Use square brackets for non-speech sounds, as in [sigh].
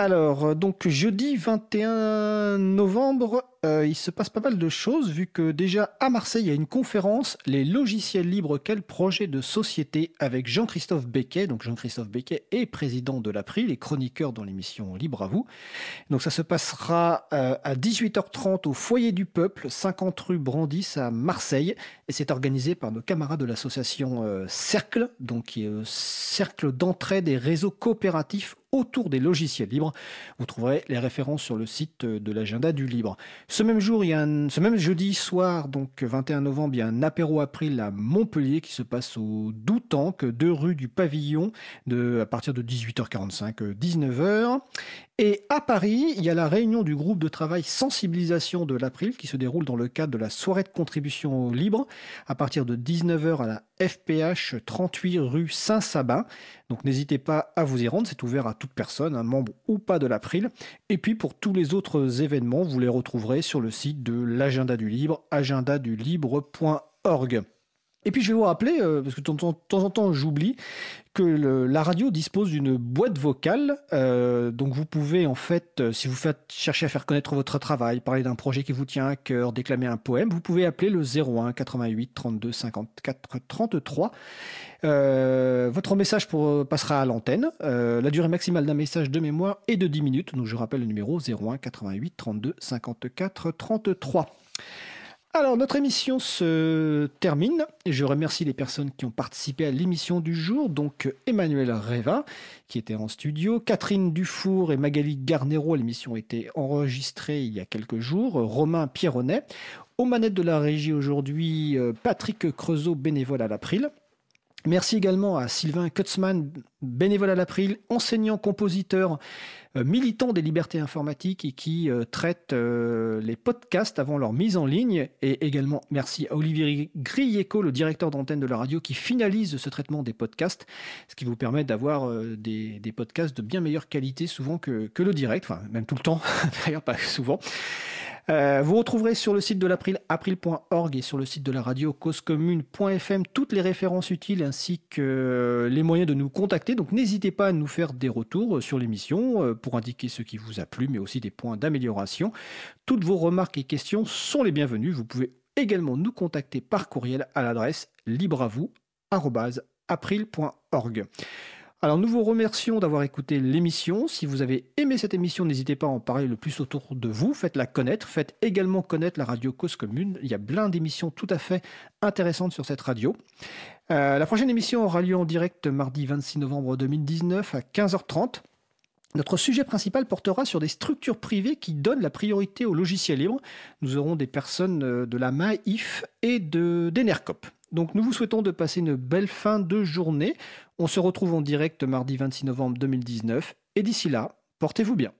Alors, euh, donc jeudi 21 novembre, euh, il se passe pas mal de choses vu que déjà à Marseille, il y a une conférence, les logiciels libres, quel projet de société avec Jean-Christophe Becquet. Donc Jean-Christophe Becquet est président de l'April et chroniqueur dans l'émission Libre à vous. Donc ça se passera euh, à 18h30 au foyer du peuple, 50 rue Brandis à Marseille. Et c'est organisé par nos camarades de l'association Cercle, donc qui est Cercle d'entraide et réseau coopératif autour des logiciels libres. Vous trouverez les références sur le site de l'agenda du libre. Ce même jour, ce même jeudi soir, donc 21 novembre, il y a un apéro April à Montpellier qui se passe au Doutanque, deux rue du Pavillon, à partir de 18h45, 19h. Et à Paris, il y a la réunion du groupe de travail sensibilisation de l'April qui se déroule dans le cadre de la soirée de contribution libre à partir de 19h à la FPH 38 rue Saint-Sabin. Donc n'hésitez pas à vous y rendre, c'est ouvert à toute personne, un membre ou pas de l'April. Et puis pour tous les autres événements, vous les retrouverez sur le site de l'agenda du libre, agendadulibre.org. Et puis je vais vous rappeler, euh, parce que de temps en temps j'oublie, que la radio dispose d'une boîte vocale. Euh, donc vous pouvez en fait, euh, si vous faites à faire connaître votre travail, parler d'un projet qui vous tient à cœur, déclamer un poème, vous pouvez appeler le 01 88 32 54 33. votre message passera à l'antenne. la durée maximale d'un message de mémoire est de 10 minutes. Donc je rappelle le numéro 01 88 32 54 33. Alors, notre émission se termine. Je remercie les personnes qui ont participé à l'émission du jour. Donc, Emmanuel Reva, qui était en studio, Catherine Dufour et Magali Garnero. L'émission a été enregistrée il y a quelques jours. Romain Pierronnet. Aux manettes de la régie aujourd'hui, euh, Patrick Creusot, bénévole à l'April. Merci également à Sylvain Kutzmann, bénévole à l'April, enseignant, compositeur, euh, militant des libertés informatiques et qui euh, traite euh, les podcasts avant leur mise en ligne. Et également merci à Olivier Grieco, le directeur d'antenne de la radio, qui finalise ce traitement des podcasts, ce qui vous permet d'avoir des, podcasts de bien meilleure qualité souvent que, que le direct, enfin même tout le temps, [laughs] d'ailleurs pas souvent. Euh, vous retrouverez sur le site de l'April, april.org et sur le site de la radio causecommune.fm toutes les références utiles ainsi que les moyens de nous contacter. Donc n'hésitez pas à nous faire des retours sur l'émission euh, pour indiquer ce qui vous a plu, mais aussi des points d'amélioration. Toutes vos remarques et questions sont les bienvenues. Vous pouvez également nous contacter par courriel à l'adresse libreavou.april.org. Alors nous vous remercions d'avoir écouté l'émission. Si vous avez aimé cette émission, n'hésitez pas à en parler le plus autour de vous. Faites-la connaître. Faites également connaître la radio Cause Commune. Il y a plein d'émissions tout à fait intéressantes sur cette radio. Euh, la prochaine émission aura lieu en direct mardi 26 novembre 2019 à 15h30. Notre sujet principal portera sur des structures privées qui donnent la priorité aux logiciels libres. Nous aurons des personnes euh, de la MAIF et de d'Enercop. Donc nous vous souhaitons de passer une belle fin de journée. On se retrouve en direct mardi 26 novembre 2019. Et d'ici là, portez-vous bien.